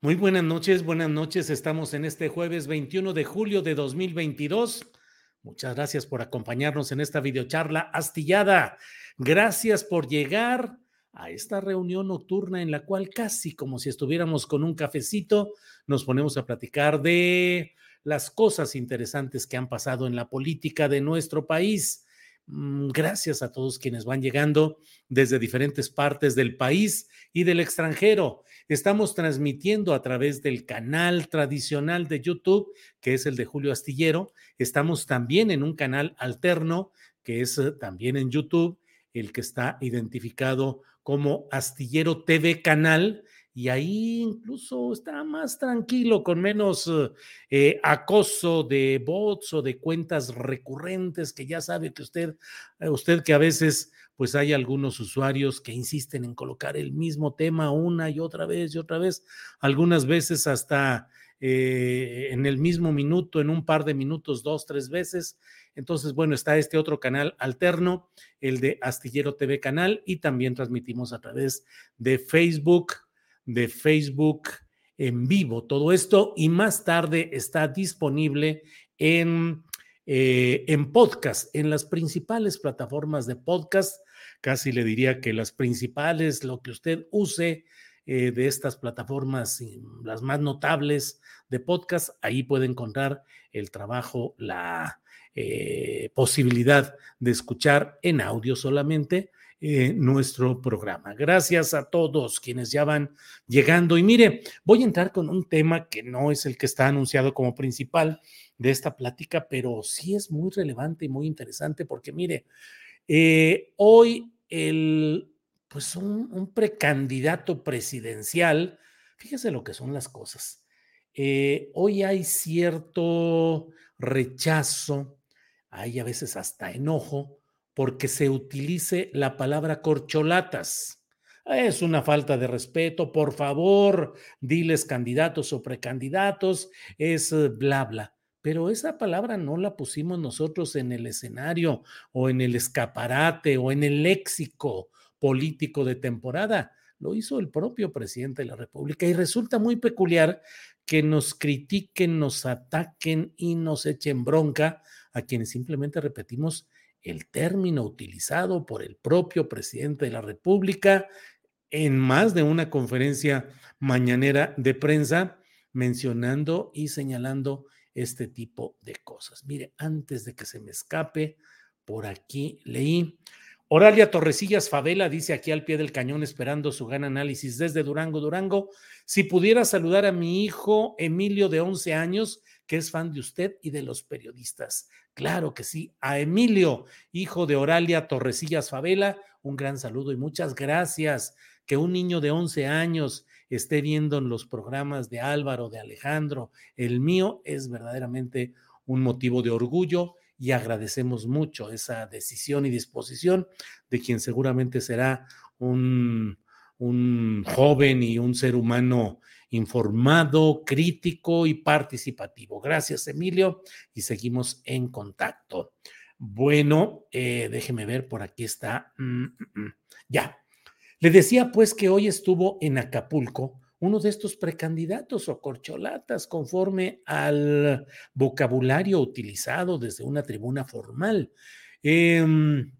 Muy buenas noches, buenas noches. Estamos en este jueves 21 de julio de 2022. Muchas gracias por acompañarnos en esta videocharla astillada. Gracias por llegar a esta reunión nocturna en la cual casi como si estuviéramos con un cafecito, nos ponemos a platicar de las cosas interesantes que han pasado en la política de nuestro país. Mm, gracias a todos quienes van llegando desde diferentes partes del país y del extranjero. Estamos transmitiendo a través del canal tradicional de YouTube, que es el de Julio Astillero. Estamos también en un canal alterno, que es eh, también en YouTube, el que está identificado como Astillero TV Canal. Y ahí incluso está más tranquilo, con menos eh, acoso de bots o de cuentas recurrentes, que ya sabe que usted, eh, usted que a veces pues hay algunos usuarios que insisten en colocar el mismo tema una y otra vez y otra vez, algunas veces hasta eh, en el mismo minuto, en un par de minutos, dos, tres veces. Entonces, bueno, está este otro canal alterno, el de Astillero TV Canal, y también transmitimos a través de Facebook, de Facebook en vivo. Todo esto y más tarde está disponible en, eh, en podcast, en las principales plataformas de podcast casi le diría que las principales, lo que usted use eh, de estas plataformas, las más notables de podcast, ahí puede encontrar el trabajo, la eh, posibilidad de escuchar en audio solamente eh, nuestro programa. Gracias a todos quienes ya van llegando. Y mire, voy a entrar con un tema que no es el que está anunciado como principal de esta plática, pero sí es muy relevante y muy interesante porque mire, eh, hoy el, pues un, precandidato presidencial, fíjese lo que son las cosas. Eh, hoy hay cierto rechazo, hay a veces hasta enojo, porque se utilice la palabra corcholatas. Es una falta de respeto, por favor, diles candidatos o precandidatos, es bla, bla pero esa palabra no la pusimos nosotros en el escenario o en el escaparate o en el léxico político de temporada. Lo hizo el propio presidente de la República y resulta muy peculiar que nos critiquen, nos ataquen y nos echen bronca a quienes simplemente repetimos el término utilizado por el propio presidente de la República en más de una conferencia mañanera de prensa mencionando y señalando este tipo de cosas. Mire, antes de que se me escape, por aquí leí. Oralia Torrecillas Favela dice aquí al pie del cañón esperando su gran análisis desde Durango, Durango. Si pudiera saludar a mi hijo Emilio de 11 años, que es fan de usted y de los periodistas. Claro que sí, a Emilio, hijo de Oralia Torrecillas Favela, un gran saludo y muchas gracias. Que un niño de 11 años esté viendo en los programas de Álvaro, de Alejandro, el mío, es verdaderamente un motivo de orgullo y agradecemos mucho esa decisión y disposición de quien seguramente será un, un joven y un ser humano informado, crítico y participativo. Gracias, Emilio, y seguimos en contacto. Bueno, eh, déjeme ver, por aquí está. Mm, mm, mm. ya. Le decía pues que hoy estuvo en Acapulco uno de estos precandidatos o corcholatas conforme al vocabulario utilizado desde una tribuna formal. Em,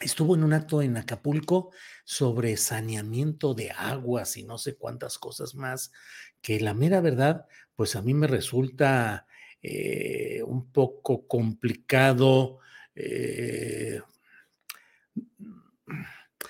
estuvo en un acto en Acapulco sobre saneamiento de aguas y no sé cuántas cosas más, que la mera verdad, pues a mí me resulta eh, un poco complicado eh,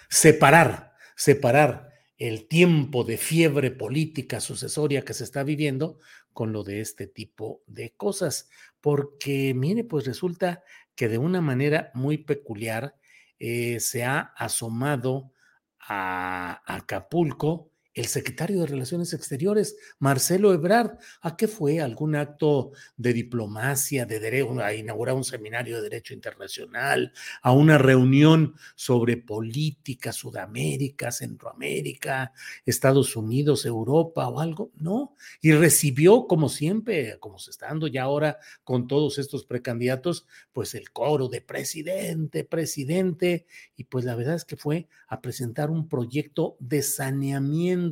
separar, separar el tiempo de fiebre política sucesoria que se está viviendo con lo de este tipo de cosas. Porque, mire, pues resulta que de una manera muy peculiar eh, se ha asomado a Acapulco el secretario de Relaciones Exteriores, Marcelo Ebrard. ¿A qué fue? ¿Algún acto de diplomacia, de derecho, a inaugurar un seminario de Derecho Internacional, a una reunión sobre política, Sudamérica, Centroamérica, Estados Unidos, Europa o algo? No. Y recibió, como siempre, como se está dando ya ahora con todos estos precandidatos, pues el coro de presidente, presidente. Y pues la verdad es que fue a presentar un proyecto de saneamiento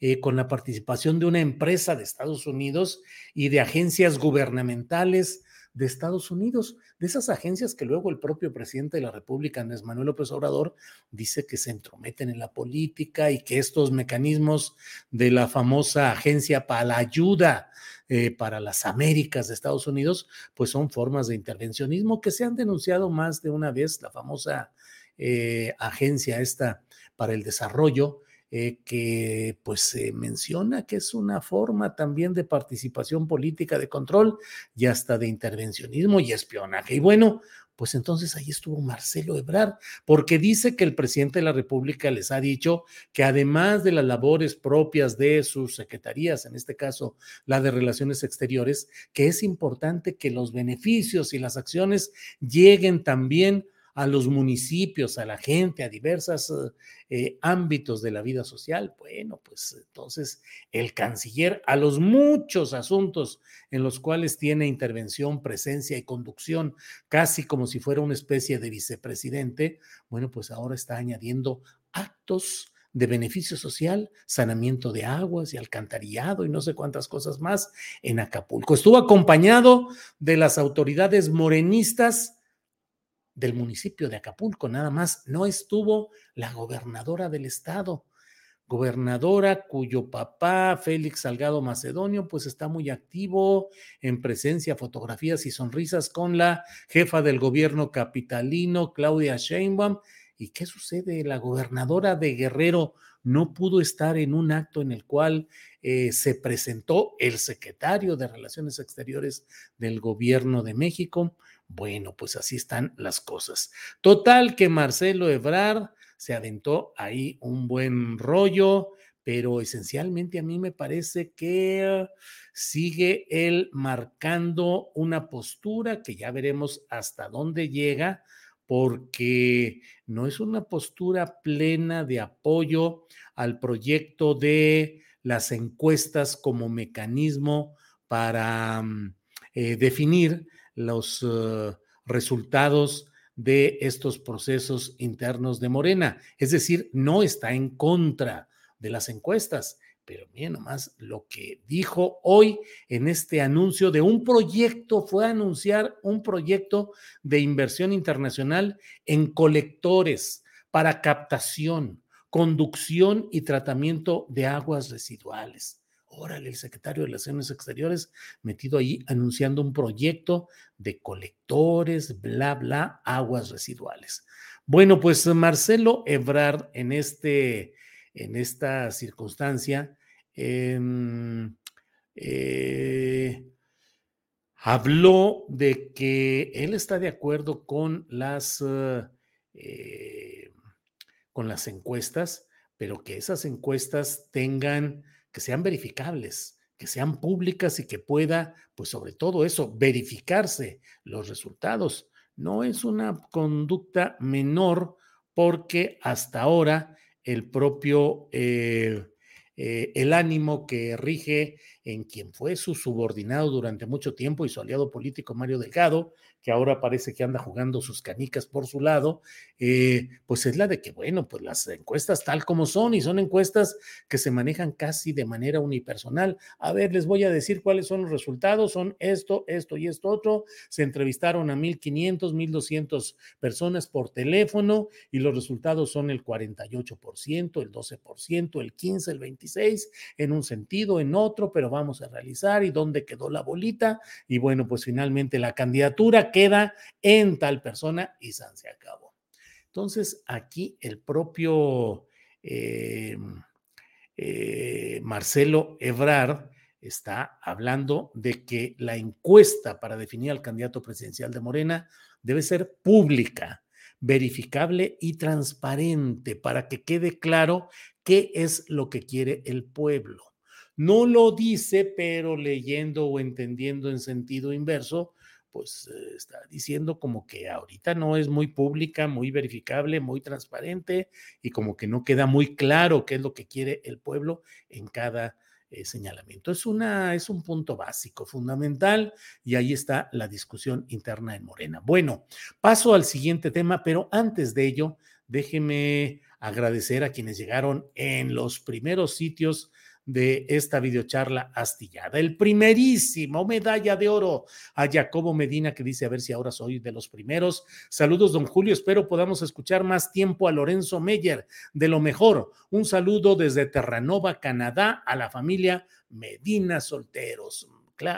eh, con la participación de una empresa de Estados Unidos y de agencias gubernamentales de Estados Unidos, de esas agencias que luego el propio presidente de la República, Andrés Manuel López Obrador, dice que se entrometen en la política y que estos mecanismos de la famosa agencia para la ayuda eh, para las Américas de Estados Unidos, pues son formas de intervencionismo que se han denunciado más de una vez, la famosa eh, agencia esta para el desarrollo, eh, que pues se menciona que es una forma también de participación política, de control y hasta de intervencionismo y espionaje. Y bueno, pues entonces ahí estuvo Marcelo Ebrard, porque dice que el presidente de la República les ha dicho que además de las labores propias de sus secretarías, en este caso la de Relaciones Exteriores, que es importante que los beneficios y las acciones lleguen también a los municipios, a la gente, a diversos eh, ámbitos de la vida social. Bueno, pues entonces el canciller a los muchos asuntos en los cuales tiene intervención, presencia y conducción, casi como si fuera una especie de vicepresidente, bueno, pues ahora está añadiendo actos de beneficio social, sanamiento de aguas y alcantarillado y no sé cuántas cosas más en Acapulco. Estuvo acompañado de las autoridades morenistas del municipio de Acapulco, nada más. No estuvo la gobernadora del estado, gobernadora cuyo papá, Félix Salgado Macedonio, pues está muy activo en presencia, fotografías y sonrisas con la jefa del gobierno capitalino, Claudia Sheinbaum. ¿Y qué sucede? La gobernadora de Guerrero no pudo estar en un acto en el cual eh, se presentó el secretario de Relaciones Exteriores del gobierno de México, bueno, pues así están las cosas. Total que Marcelo Ebrard se aventó ahí un buen rollo, pero esencialmente a mí me parece que sigue él marcando una postura que ya veremos hasta dónde llega, porque no es una postura plena de apoyo al proyecto de las encuestas como mecanismo para mm, eh, definir los eh, resultados de estos procesos internos de Morena. Es decir, no está en contra de las encuestas. Pero miren nomás lo que dijo hoy en este anuncio de un proyecto, fue anunciar un proyecto de inversión internacional en colectores para captación, conducción y tratamiento de aguas residuales. Órale, el secretario de Relaciones Exteriores metido ahí anunciando un proyecto de colectores, bla, bla, aguas residuales. Bueno, pues Marcelo Ebrard en, este, en esta circunstancia em, eh, habló de que él está de acuerdo con las, eh, con las encuestas, pero que esas encuestas tengan que sean verificables, que sean públicas y que pueda, pues sobre todo eso, verificarse los resultados. No es una conducta menor porque hasta ahora el propio, eh, eh, el ánimo que rige en quien fue su subordinado durante mucho tiempo y su aliado político Mario Delgado, que ahora parece que anda jugando sus canicas por su lado, eh, pues es la de que, bueno, pues las encuestas tal como son y son encuestas que se manejan casi de manera unipersonal. A ver, les voy a decir cuáles son los resultados, son esto, esto y esto otro. Se entrevistaron a 1.500, 1.200 personas por teléfono y los resultados son el 48%, el 12%, el 15%, el 26%, en un sentido, en otro, pero vamos a realizar y dónde quedó la bolita. Y bueno, pues finalmente la candidatura queda en tal persona y se acabó. Entonces, aquí el propio eh, eh, Marcelo Ebrard está hablando de que la encuesta para definir al candidato presidencial de Morena debe ser pública, verificable y transparente para que quede claro qué es lo que quiere el pueblo. No lo dice, pero leyendo o entendiendo en sentido inverso, pues eh, está diciendo como que ahorita no es muy pública, muy verificable, muy transparente y como que no queda muy claro qué es lo que quiere el pueblo en cada eh, señalamiento. Es, una, es un punto básico, fundamental, y ahí está la discusión interna en Morena. Bueno, paso al siguiente tema, pero antes de ello, déjeme agradecer a quienes llegaron en los primeros sitios de esta videocharla astillada. El primerísimo medalla de oro a Jacobo Medina que dice a ver si ahora soy de los primeros. Saludos, don Julio. Espero podamos escuchar más tiempo a Lorenzo Meyer de lo mejor. Un saludo desde Terranova, Canadá, a la familia Medina Solteros.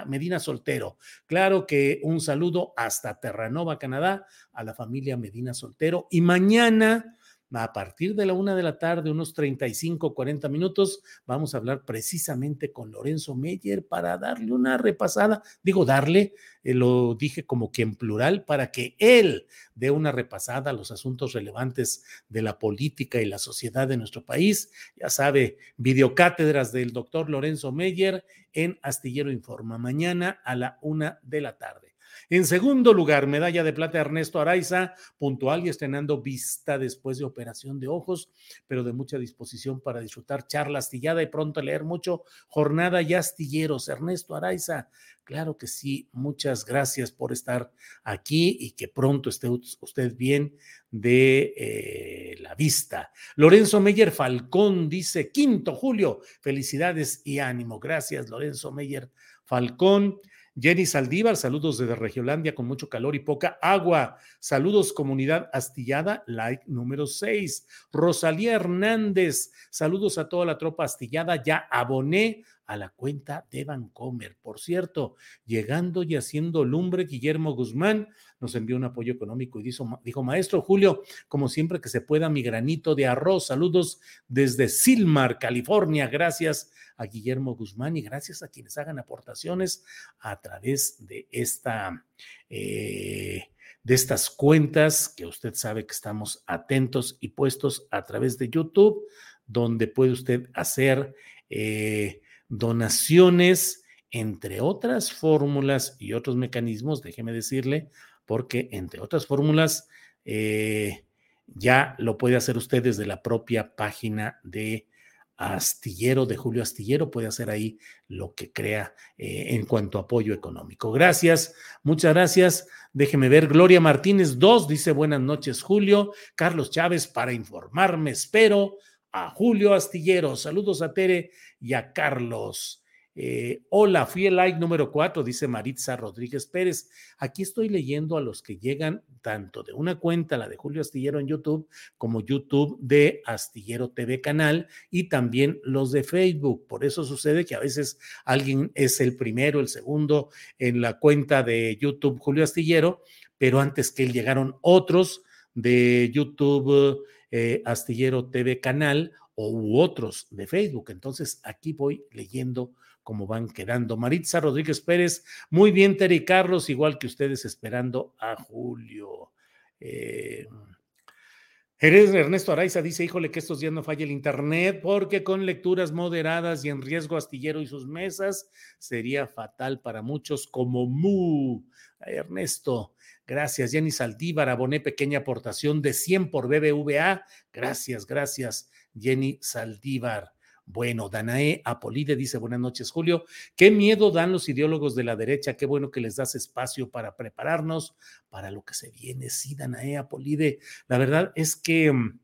Medina Soltero. Claro que un saludo hasta Terranova, Canadá, a la familia Medina Soltero. Y mañana a partir de la una de la tarde, unos 35, 40 minutos, vamos a hablar precisamente con Lorenzo Meyer para darle una repasada. Digo, darle, eh, lo dije como que en plural, para que él dé una repasada a los asuntos relevantes de la política y la sociedad de nuestro país. Ya sabe, videocátedras del doctor Lorenzo Meyer en Astillero Informa, mañana a la una de la tarde. En segundo lugar, medalla de plata Ernesto Araiza, puntual y estrenando vista después de operación de ojos, pero de mucha disposición para disfrutar charla astillada y pronto leer mucho. Jornada y astilleros. Ernesto Araiza, claro que sí, muchas gracias por estar aquí y que pronto esté usted bien de eh, la vista. Lorenzo Meyer Falcón dice, quinto julio, felicidades y ánimo. Gracias, Lorenzo Meyer Falcón. Jenny Saldívar, saludos desde Regiolandia con mucho calor y poca agua. Saludos, comunidad astillada, like número 6. Rosalía Hernández, saludos a toda la tropa astillada. Ya aboné a la cuenta de Vancomer. Por cierto, llegando y haciendo lumbre, Guillermo Guzmán nos envió un apoyo económico y dijo, dijo, maestro Julio, como siempre que se pueda, mi granito de arroz. Saludos desde Silmar, California. Gracias a Guillermo Guzmán y gracias a quienes hagan aportaciones a través de esta... Eh, de estas cuentas que usted sabe que estamos atentos y puestos a través de YouTube, donde puede usted hacer eh, donaciones, entre otras fórmulas y otros mecanismos, déjeme decirle, porque entre otras fórmulas eh, ya lo puede hacer usted desde la propia página de Astillero, de Julio Astillero, puede hacer ahí lo que crea eh, en cuanto a apoyo económico. Gracias, muchas gracias. Déjeme ver, Gloria Martínez 2 dice buenas noches, Julio. Carlos Chávez, para informarme, espero a Julio Astillero. Saludos a Tere y a Carlos. Eh, hola, fui el like número 4, dice Maritza Rodríguez Pérez. Aquí estoy leyendo a los que llegan tanto de una cuenta, la de Julio Astillero en YouTube, como YouTube de Astillero TV Canal y también los de Facebook. Por eso sucede que a veces alguien es el primero, el segundo en la cuenta de YouTube Julio Astillero, pero antes que él llegaron otros de YouTube eh, Astillero TV Canal o u otros de Facebook. Entonces aquí voy leyendo cómo van quedando. Maritza Rodríguez Pérez, muy bien, Terry Carlos, igual que ustedes esperando a Julio. Eh, Ernesto Araiza dice, híjole, que estos días no falla el internet, porque con lecturas moderadas y en riesgo astillero y sus mesas sería fatal para muchos como Mu. Ernesto, gracias. Jenny Saldívar, aboné pequeña aportación de 100 por BBVA. Gracias, gracias, Jenny Saldívar. Bueno, Danae Apolide dice, buenas noches, Julio. Qué miedo dan los ideólogos de la derecha, qué bueno que les das espacio para prepararnos para lo que se viene. Sí, Danae Apolide, la verdad es que mm,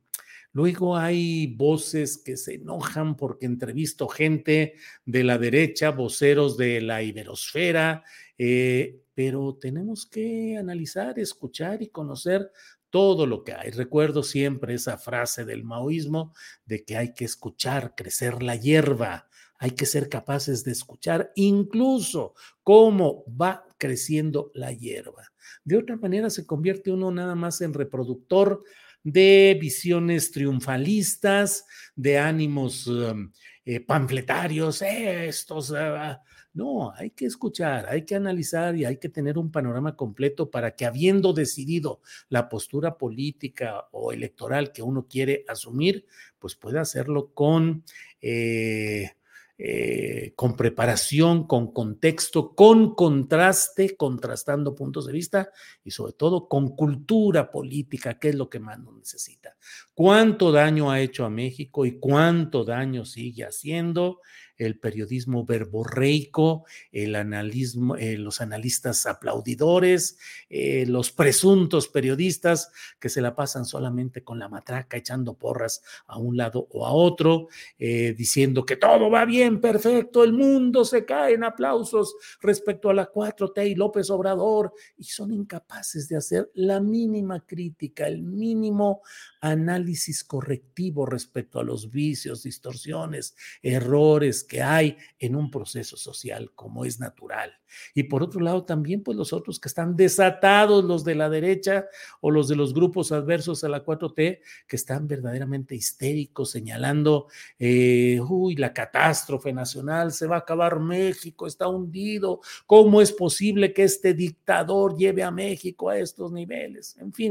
luego hay voces que se enojan porque entrevisto gente de la derecha, voceros de la iberosfera, eh, pero tenemos que analizar, escuchar y conocer todo lo que hay. Recuerdo siempre esa frase del maoísmo de que hay que escuchar crecer la hierba, hay que ser capaces de escuchar incluso cómo va creciendo la hierba. De otra manera se convierte uno nada más en reproductor de visiones triunfalistas, de ánimos um, eh, panfletarios, estos, ah, no, hay que escuchar, hay que analizar y hay que tener un panorama completo para que habiendo decidido la postura política o electoral que uno quiere asumir, pues pueda hacerlo con... Eh, eh, con preparación, con contexto, con contraste, contrastando puntos de vista y sobre todo con cultura política, que es lo que más nos necesita. ¿Cuánto daño ha hecho a México y cuánto daño sigue haciendo? El periodismo verborreico, el eh, los analistas aplaudidores, eh, los presuntos periodistas que se la pasan solamente con la matraca echando porras a un lado o a otro, eh, diciendo que todo va bien, perfecto, el mundo se cae en aplausos respecto a la 4T y López Obrador, y son incapaces de hacer la mínima crítica, el mínimo análisis correctivo respecto a los vicios, distorsiones, errores que hay en un proceso social como es natural. Y por otro lado también pues los otros que están desatados, los de la derecha o los de los grupos adversos a la 4T, que están verdaderamente histéricos señalando, eh, uy, la catástrofe nacional, se va a acabar México, está hundido, ¿cómo es posible que este dictador lleve a México a estos niveles? En fin.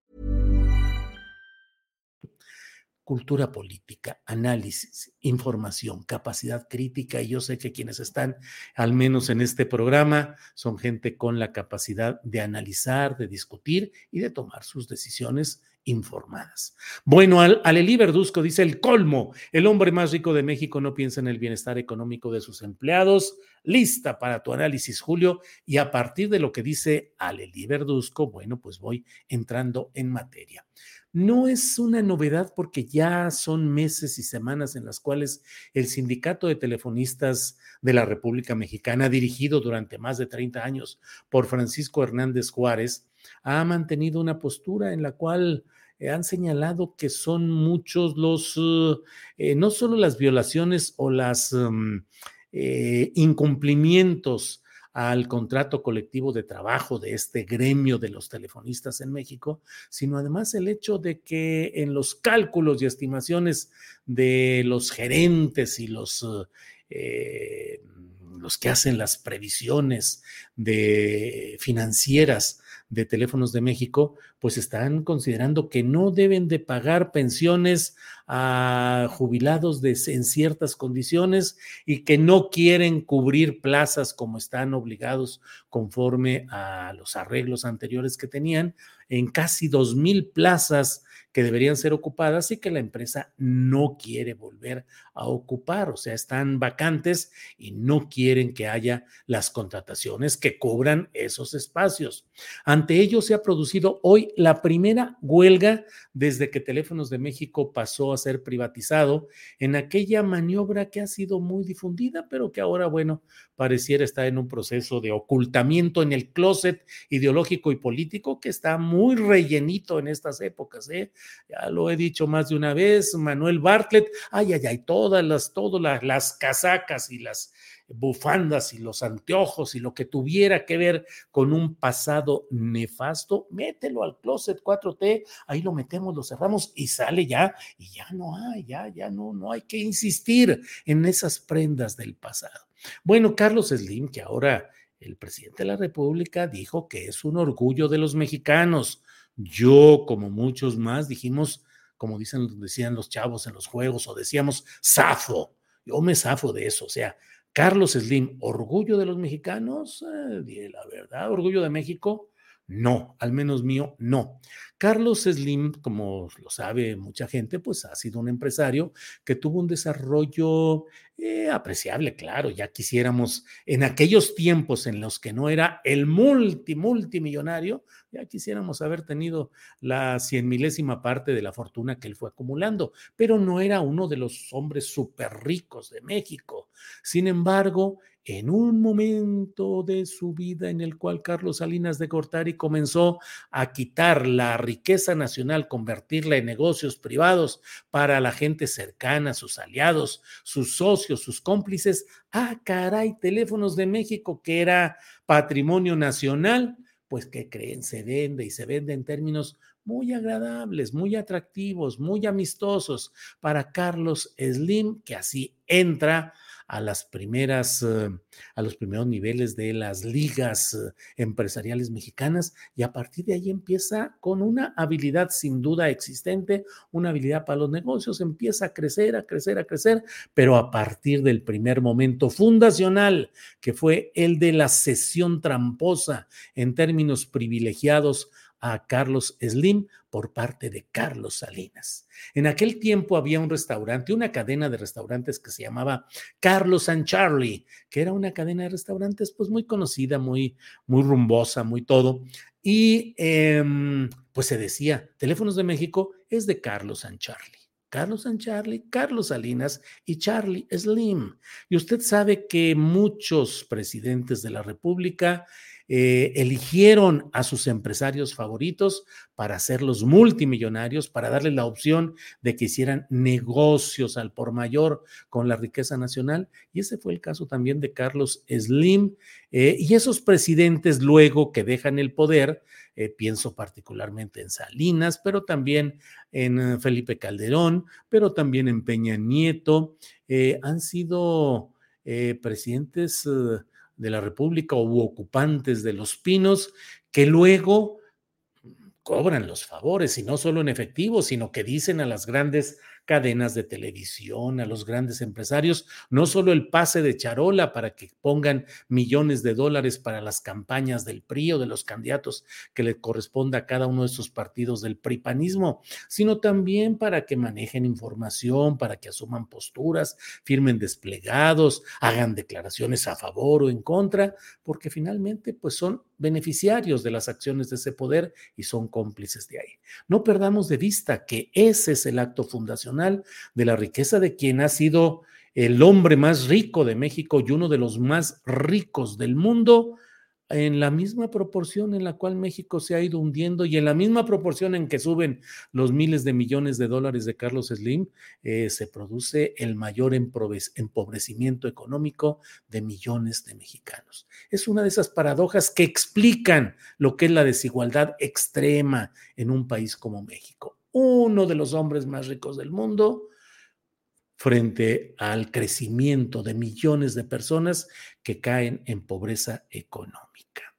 Cultura política, análisis, información, capacidad crítica. Y yo sé que quienes están, al menos en este programa, son gente con la capacidad de analizar, de discutir y de tomar sus decisiones informadas. Bueno, al, Alelí Verduzco dice el colmo, el hombre más rico de México no piensa en el bienestar económico de sus empleados. Lista para tu análisis, Julio, y a partir de lo que dice Alelí Verduzco, bueno, pues voy entrando en materia. No es una novedad porque ya son meses y semanas en las cuales el Sindicato de Telefonistas de la República Mexicana, dirigido durante más de 30 años por Francisco Hernández Juárez, ha mantenido una postura en la cual eh, han señalado que son muchos los, eh, no solo las violaciones o las mm, eh, incumplimientos al contrato colectivo de trabajo de este gremio de los telefonistas en México, sino además el hecho de que en los cálculos y estimaciones de los gerentes y los, los que hacen las previsiones de financieras de Teléfonos de México, pues están considerando que no deben de pagar pensiones a jubilados de, en ciertas condiciones y que no quieren cubrir plazas como están obligados conforme a los arreglos anteriores que tenían. En casi dos mil plazas que deberían ser ocupadas y que la empresa no quiere volver a ocupar, o sea, están vacantes y no quieren que haya las contrataciones que cubran esos espacios. Ante ello se ha producido hoy la primera huelga desde que Teléfonos de México pasó a ser privatizado en aquella maniobra que ha sido muy difundida, pero que ahora, bueno, pareciera estar en un proceso de ocultamiento en el closet ideológico y político que está muy rellenito en estas épocas. ¿eh? Ya lo he dicho más de una vez, Manuel Bartlett, ay, ay, ay, todas las, todas las, las casacas y las bufandas y los anteojos y lo que tuviera que ver con un pasado nefasto, mételo al closet 4T, ahí lo metemos, lo cerramos y sale ya, y ya no hay, ya, ya no, no hay que insistir en esas prendas del pasado. Bueno, Carlos Slim, que ahora el presidente de la República dijo que es un orgullo de los mexicanos. Yo, como muchos más, dijimos, como dicen, decían los chavos en los juegos, o decíamos, zafo. Yo me zafo de eso. O sea, Carlos Slim, orgullo de los mexicanos, eh, la verdad, orgullo de México. No, al menos mío, no. Carlos Slim, como lo sabe mucha gente, pues ha sido un empresario que tuvo un desarrollo eh, apreciable, claro, ya quisiéramos, en aquellos tiempos en los que no era el multi, multimillonario, ya quisiéramos haber tenido la cien milésima parte de la fortuna que él fue acumulando, pero no era uno de los hombres súper ricos de México. Sin embargo, en un momento de su vida en el cual Carlos Salinas de Gortari comenzó a quitar la riqueza nacional, convertirla en negocios privados para la gente cercana, sus aliados, sus socios, sus cómplices. Ah, caray, teléfonos de México, que era patrimonio nacional, pues que creen, se vende y se vende en términos muy agradables, muy atractivos, muy amistosos para Carlos Slim, que así entra a las primeras, eh, a los primeros niveles de las ligas eh, empresariales mexicanas y a partir de ahí empieza con una habilidad sin duda existente, una habilidad para los negocios, empieza a crecer, a crecer, a crecer, pero a partir del primer momento fundacional, que fue el de la sesión tramposa en términos privilegiados a Carlos Slim por parte de Carlos Salinas. En aquel tiempo había un restaurante, una cadena de restaurantes que se llamaba Carlos and Charlie, que era una cadena de restaurantes pues muy conocida, muy, muy rumbosa, muy todo. Y em, pues se decía, Teléfonos de México es de Carlos and Charlie. Carlos and Charlie, Carlos Salinas y Charlie Slim. Y usted sabe que muchos presidentes de la República eh, eligieron a sus empresarios favoritos para hacerlos multimillonarios, para darles la opción de que hicieran negocios al por mayor con la riqueza nacional. Y ese fue el caso también de Carlos Slim. Eh, y esos presidentes luego que dejan el poder, eh, pienso particularmente en Salinas, pero también en Felipe Calderón, pero también en Peña Nieto, han sido presidentes de la República u ocupantes de los pinos que luego cobran los favores y no solo en efectivo, sino que dicen a las grandes cadenas de televisión, a los grandes empresarios, no solo el pase de charola para que pongan millones de dólares para las campañas del PRI o de los candidatos que le corresponda a cada uno de esos partidos del pripanismo, sino también para que manejen información, para que asuman posturas, firmen desplegados, hagan declaraciones a favor o en contra, porque finalmente pues son beneficiarios de las acciones de ese poder y son cómplices de ahí. No perdamos de vista que ese es el acto fundacional de la riqueza de quien ha sido el hombre más rico de México y uno de los más ricos del mundo, en la misma proporción en la cual México se ha ido hundiendo y en la misma proporción en que suben los miles de millones de dólares de Carlos Slim, eh, se produce el mayor empobrecimiento económico de millones de mexicanos. Es una de esas paradojas que explican lo que es la desigualdad extrema en un país como México. Uno de los hombres más ricos del mundo, frente al crecimiento de millones de personas que caen en pobreza económica.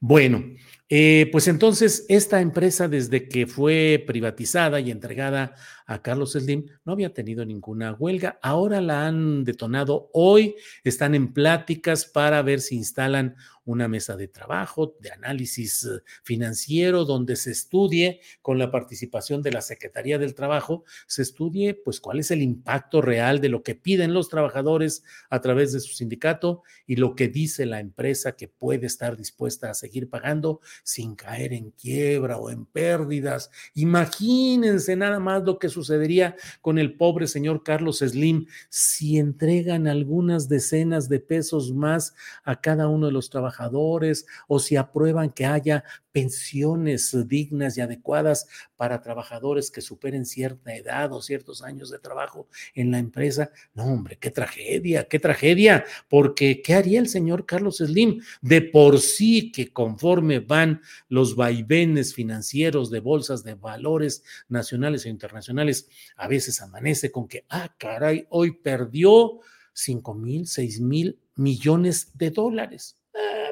Bueno, Eh, pues entonces, esta empresa, desde que fue privatizada y entregada a Carlos Slim, no había tenido ninguna huelga. Ahora la han detonado. Hoy están en pláticas para ver si instalan una mesa de trabajo, de análisis eh, financiero, donde se estudie con la participación de la Secretaría del Trabajo, se estudie pues cuál es el impacto real de lo que piden los trabajadores a través de su sindicato y lo que dice la empresa que puede estar dispuesta a seguir pagando sin caer en quiebra o en pérdidas. Imagínense nada más lo que sucedería con el pobre señor Carlos Slim si entregan algunas decenas de pesos más a cada uno de los trabajadores o si aprueban que haya pensiones dignas y adecuadas para trabajadores que superen cierta edad o ciertos años de trabajo en la empresa. No, hombre, qué tragedia, qué tragedia, porque ¿qué haría el señor Carlos Slim? De por sí que conforme van los vaivenes financieros de bolsas de valores nacionales e internacionales, a veces amanece con que, ah, caray, hoy perdió 5 mil, 6 mil millones de dólares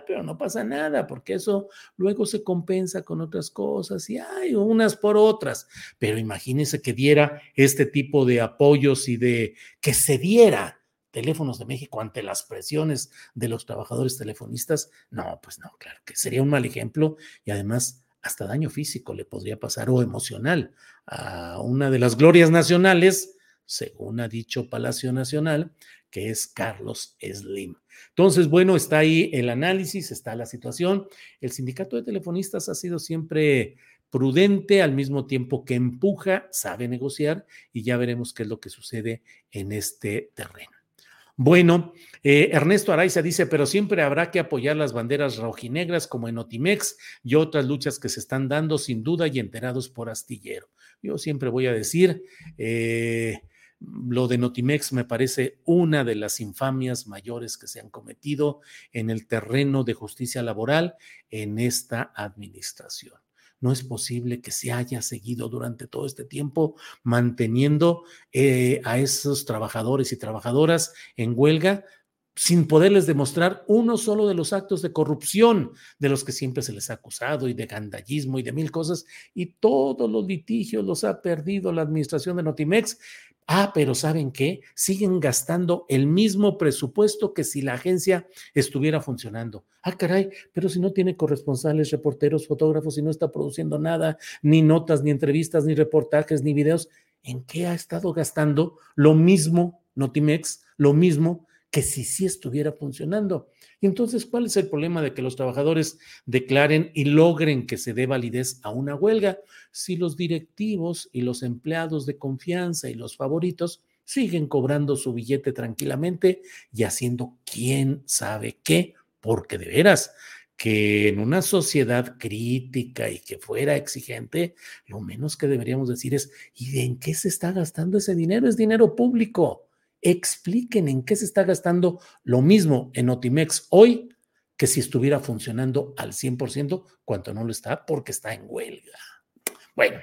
pero no pasa nada, porque eso luego se compensa con otras cosas y hay unas por otras. Pero imagínese que diera este tipo de apoyos y de que se diera teléfonos de México ante las presiones de los trabajadores telefonistas. No, pues no, claro que sería un mal ejemplo y además hasta daño físico le podría pasar o emocional a una de las glorias nacionales, según ha dicho Palacio Nacional, que es Carlos Slim. Entonces, bueno, está ahí el análisis, está la situación. El sindicato de telefonistas ha sido siempre prudente al mismo tiempo que empuja, sabe negociar y ya veremos qué es lo que sucede en este terreno. Bueno, eh, Ernesto Araiza dice, pero siempre habrá que apoyar las banderas rojinegras como en Otimex y otras luchas que se están dando sin duda y enterados por astillero. Yo siempre voy a decir, eh, lo de Notimex me parece una de las infamias mayores que se han cometido en el terreno de justicia laboral en esta administración. No es posible que se haya seguido durante todo este tiempo manteniendo eh, a esos trabajadores y trabajadoras en huelga sin poderles demostrar uno solo de los actos de corrupción de los que siempre se les ha acusado y de gandallismo y de mil cosas, y todos los litigios los ha perdido la administración de Notimex. Ah, pero ¿saben qué? Siguen gastando el mismo presupuesto que si la agencia estuviera funcionando. Ah, caray, pero si no tiene corresponsales, reporteros, fotógrafos y no está produciendo nada, ni notas, ni entrevistas, ni reportajes, ni videos, ¿en qué ha estado gastando lo mismo Notimex, lo mismo que si sí estuviera funcionando. Y entonces, ¿cuál es el problema de que los trabajadores declaren y logren que se dé validez a una huelga si los directivos y los empleados de confianza y los favoritos siguen cobrando su billete tranquilamente y haciendo quién sabe qué? Porque de veras, que en una sociedad crítica y que fuera exigente, lo menos que deberíamos decir es, ¿y en qué se está gastando ese dinero? Es dinero público expliquen en qué se está gastando lo mismo en Otimex hoy que si estuviera funcionando al 100%, cuanto no lo está porque está en huelga. Bueno,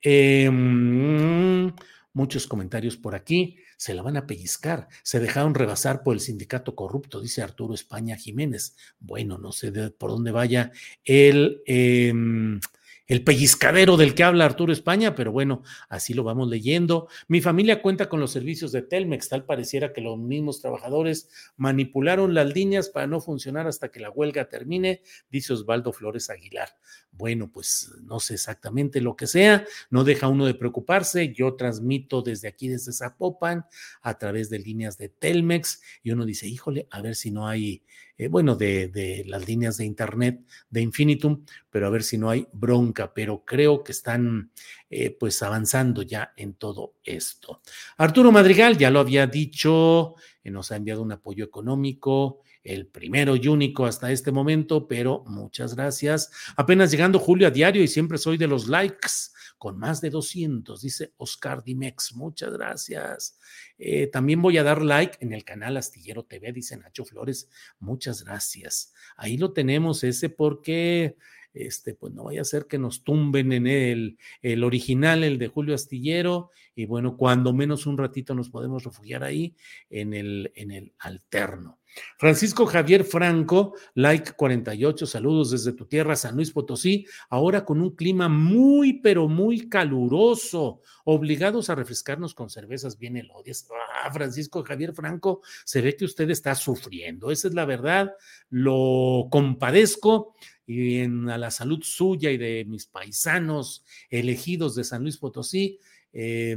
em, muchos comentarios por aquí. Se la van a pellizcar. Se dejaron rebasar por el sindicato corrupto, dice Arturo España Jiménez. Bueno, no sé por dónde vaya el... Em, el pellizcadero del que habla Arturo España, pero bueno, así lo vamos leyendo. Mi familia cuenta con los servicios de Telmex, tal pareciera que los mismos trabajadores manipularon las líneas para no funcionar hasta que la huelga termine, dice Osvaldo Flores Aguilar. Bueno, pues no sé exactamente lo que sea, no deja uno de preocuparse. Yo transmito desde aquí, desde Zapopan, a través de líneas de Telmex, y uno dice, híjole, a ver si no hay eh, bueno, de, las líneas de Internet de Infinitum, pero a ver si no hay bronca, pero creo que están eh, pues avanzando ya en todo esto. Arturo Madrigal ya lo había dicho, eh, nos ha enviado un apoyo económico, el primero y único hasta este momento, pero muchas gracias. Apenas llegando Julio a diario y siempre soy de los likes con más de 200, dice Oscar Dimex. Muchas gracias. Eh, también voy a dar like en el canal Astillero TV, dice Nacho Flores. Muchas gracias. Ahí lo tenemos ese porque este, pues no vaya a ser que nos tumben en el, el original, el de Julio Astillero, y bueno, cuando menos un ratito nos podemos refugiar ahí en el, en el alterno. Francisco Javier Franco, like 48, saludos desde tu tierra, San Luis Potosí, ahora con un clima muy, pero muy caluroso, obligados a refrescarnos con cervezas bien elodias. Ah, Francisco Javier Franco, se ve que usted está sufriendo, esa es la verdad, lo compadezco y a la salud suya y de mis paisanos elegidos de San Luis Potosí. Eh,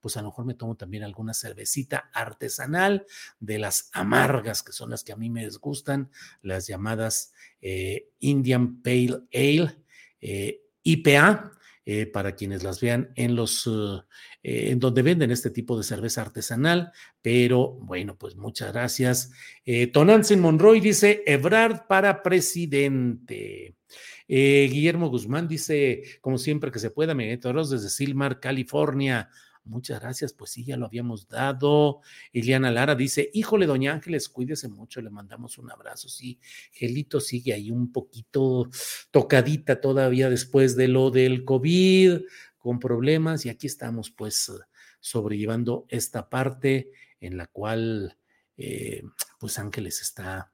pues a lo mejor me tomo también alguna cervecita artesanal de las amargas, que son las que a mí me gustan, las llamadas eh, Indian Pale Ale, eh, IPA, eh, para quienes las vean en los, en donde venden este tipo de cerveza artesanal. Pero bueno, pues muchas gracias. Tonantzin Monroy dice, Ebrard para presidente. Guillermo Guzmán dice, como siempre que se pueda, me desde Silmar, California. Muchas gracias, pues sí, ya lo habíamos dado. Iliana Lara dice, híjole, doña Ángeles, cuídese mucho, le mandamos un abrazo. Sí, Gelito sigue ahí un poquito tocadita todavía después de lo del COVID, con problemas, y aquí estamos pues sobrellevando esta parte en la cual eh, pues Ángeles está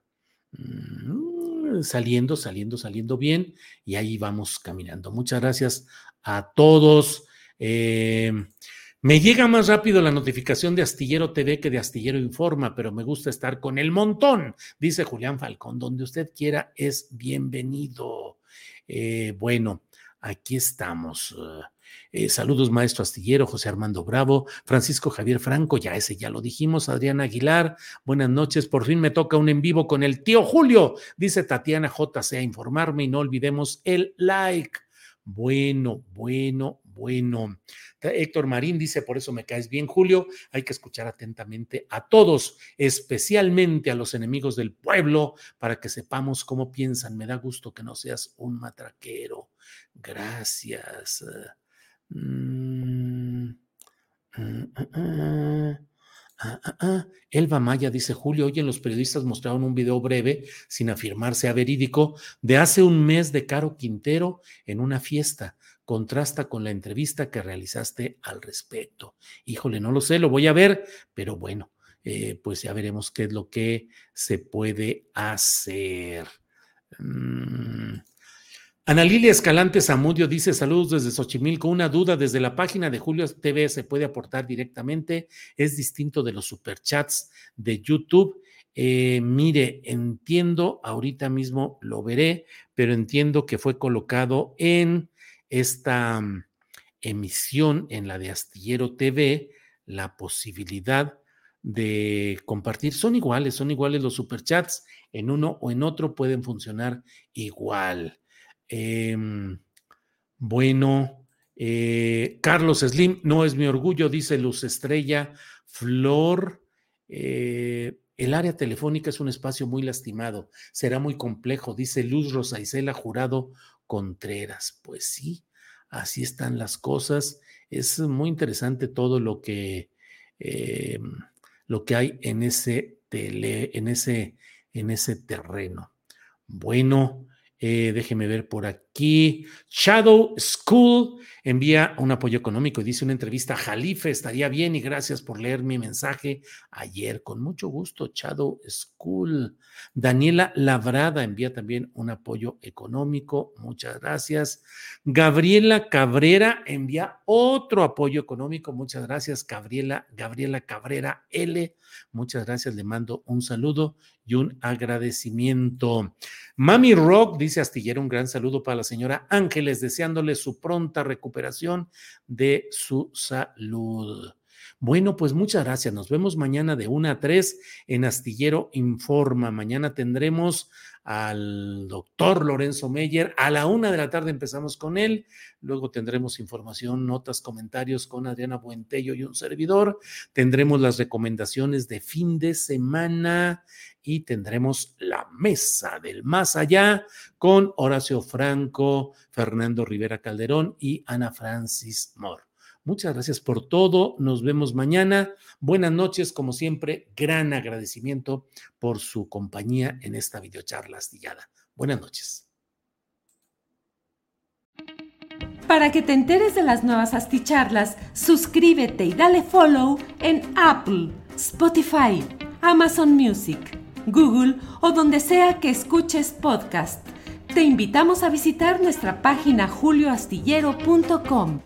mm, saliendo, saliendo, saliendo bien, y ahí vamos caminando. Muchas gracias a todos. Eh, me llega más rápido la notificación de Astillero TV que de Astillero Informa, pero me gusta estar con el montón, dice Julián Falcón. Donde usted quiera es bienvenido. Eh, bueno, aquí estamos. Eh, saludos, maestro Astillero, José Armando Bravo, Francisco Javier Franco, ya ese ya lo dijimos, Adriana Aguilar, buenas noches, por fin me toca un en vivo con el tío Julio, dice Tatiana JC a informarme y no olvidemos el like. Bueno, bueno, bueno. Héctor Marín dice, por eso me caes bien, Julio, hay que escuchar atentamente a todos, especialmente a los enemigos del pueblo, para que sepamos cómo piensan. Me da gusto que no seas un matraquero. Gracias. Mm, mm, mm, Ah, ah, ah. Elba Maya dice, Julio, hoy en los periodistas mostraron un video breve, sin afirmarse a verídico, de hace un mes de Caro Quintero en una fiesta. Contrasta con la entrevista que realizaste al respecto. Híjole, no lo sé, lo voy a ver, pero bueno, eh, pues ya veremos qué es lo que se puede hacer. Mm. Ana Lilia Escalante Zamudio dice saludos desde Xochimilco. Una duda desde la página de Julio TV se puede aportar directamente. Es distinto de los superchats de YouTube. Eh, mire, entiendo, ahorita mismo lo veré, pero entiendo que fue colocado en esta mm, emisión, en la de Astillero TV, la posibilidad de compartir. Son iguales, son iguales los superchats. En uno o en otro pueden funcionar igual. Em, bueno, eh, Carlos Slim, no es mi orgullo, dice Luz Estrella. Flor, eh, el área telefónica es un espacio muy lastimado, será muy complejo, dice Luz Rosa Isela Jurado Contreras. Pues sí, así están las cosas. Es muy interesante todo lo que, em, lo que hay en ese, tele, en ese, en ese terreno. Bueno, eh, déjeme ver por aquí. Shadow School envía un apoyo económico y dice una entrevista a Jalife, estaría bien y gracias por leer mi mensaje ayer. Con mucho gusto, Shadow School. Daniela Labrada envía también un apoyo económico, muchas gracias. Gabriela Cabrera envía otro apoyo económico, muchas gracias. Gabriela, Gabriela Cabrera L, muchas gracias, le mando un saludo y un agradecimiento. Mami Rock, dice Astillero, un gran saludo para la señora Ángeles, deseándole su pronta recuperación de su salud. Bueno, pues muchas gracias. Nos vemos mañana de 1 a 3 en Astillero Informa. Mañana tendremos al doctor Lorenzo Meyer. A la una de la tarde empezamos con él. Luego tendremos información, notas, comentarios con Adriana Buentello y un servidor. Tendremos las recomendaciones de fin de semana y tendremos la mesa del más allá con Horacio Franco, Fernando Rivera Calderón y Ana Francis Moore. Muchas gracias por todo. Nos vemos mañana. Buenas noches, como siempre. Gran agradecimiento por su compañía en esta videocharla astillada. Buenas noches. Para que te enteres de las nuevas asticharlas, suscríbete y dale follow en Apple, Spotify, Amazon Music Google o donde sea que escuches podcast. Te invitamos a visitar nuestra página julioastillero.com.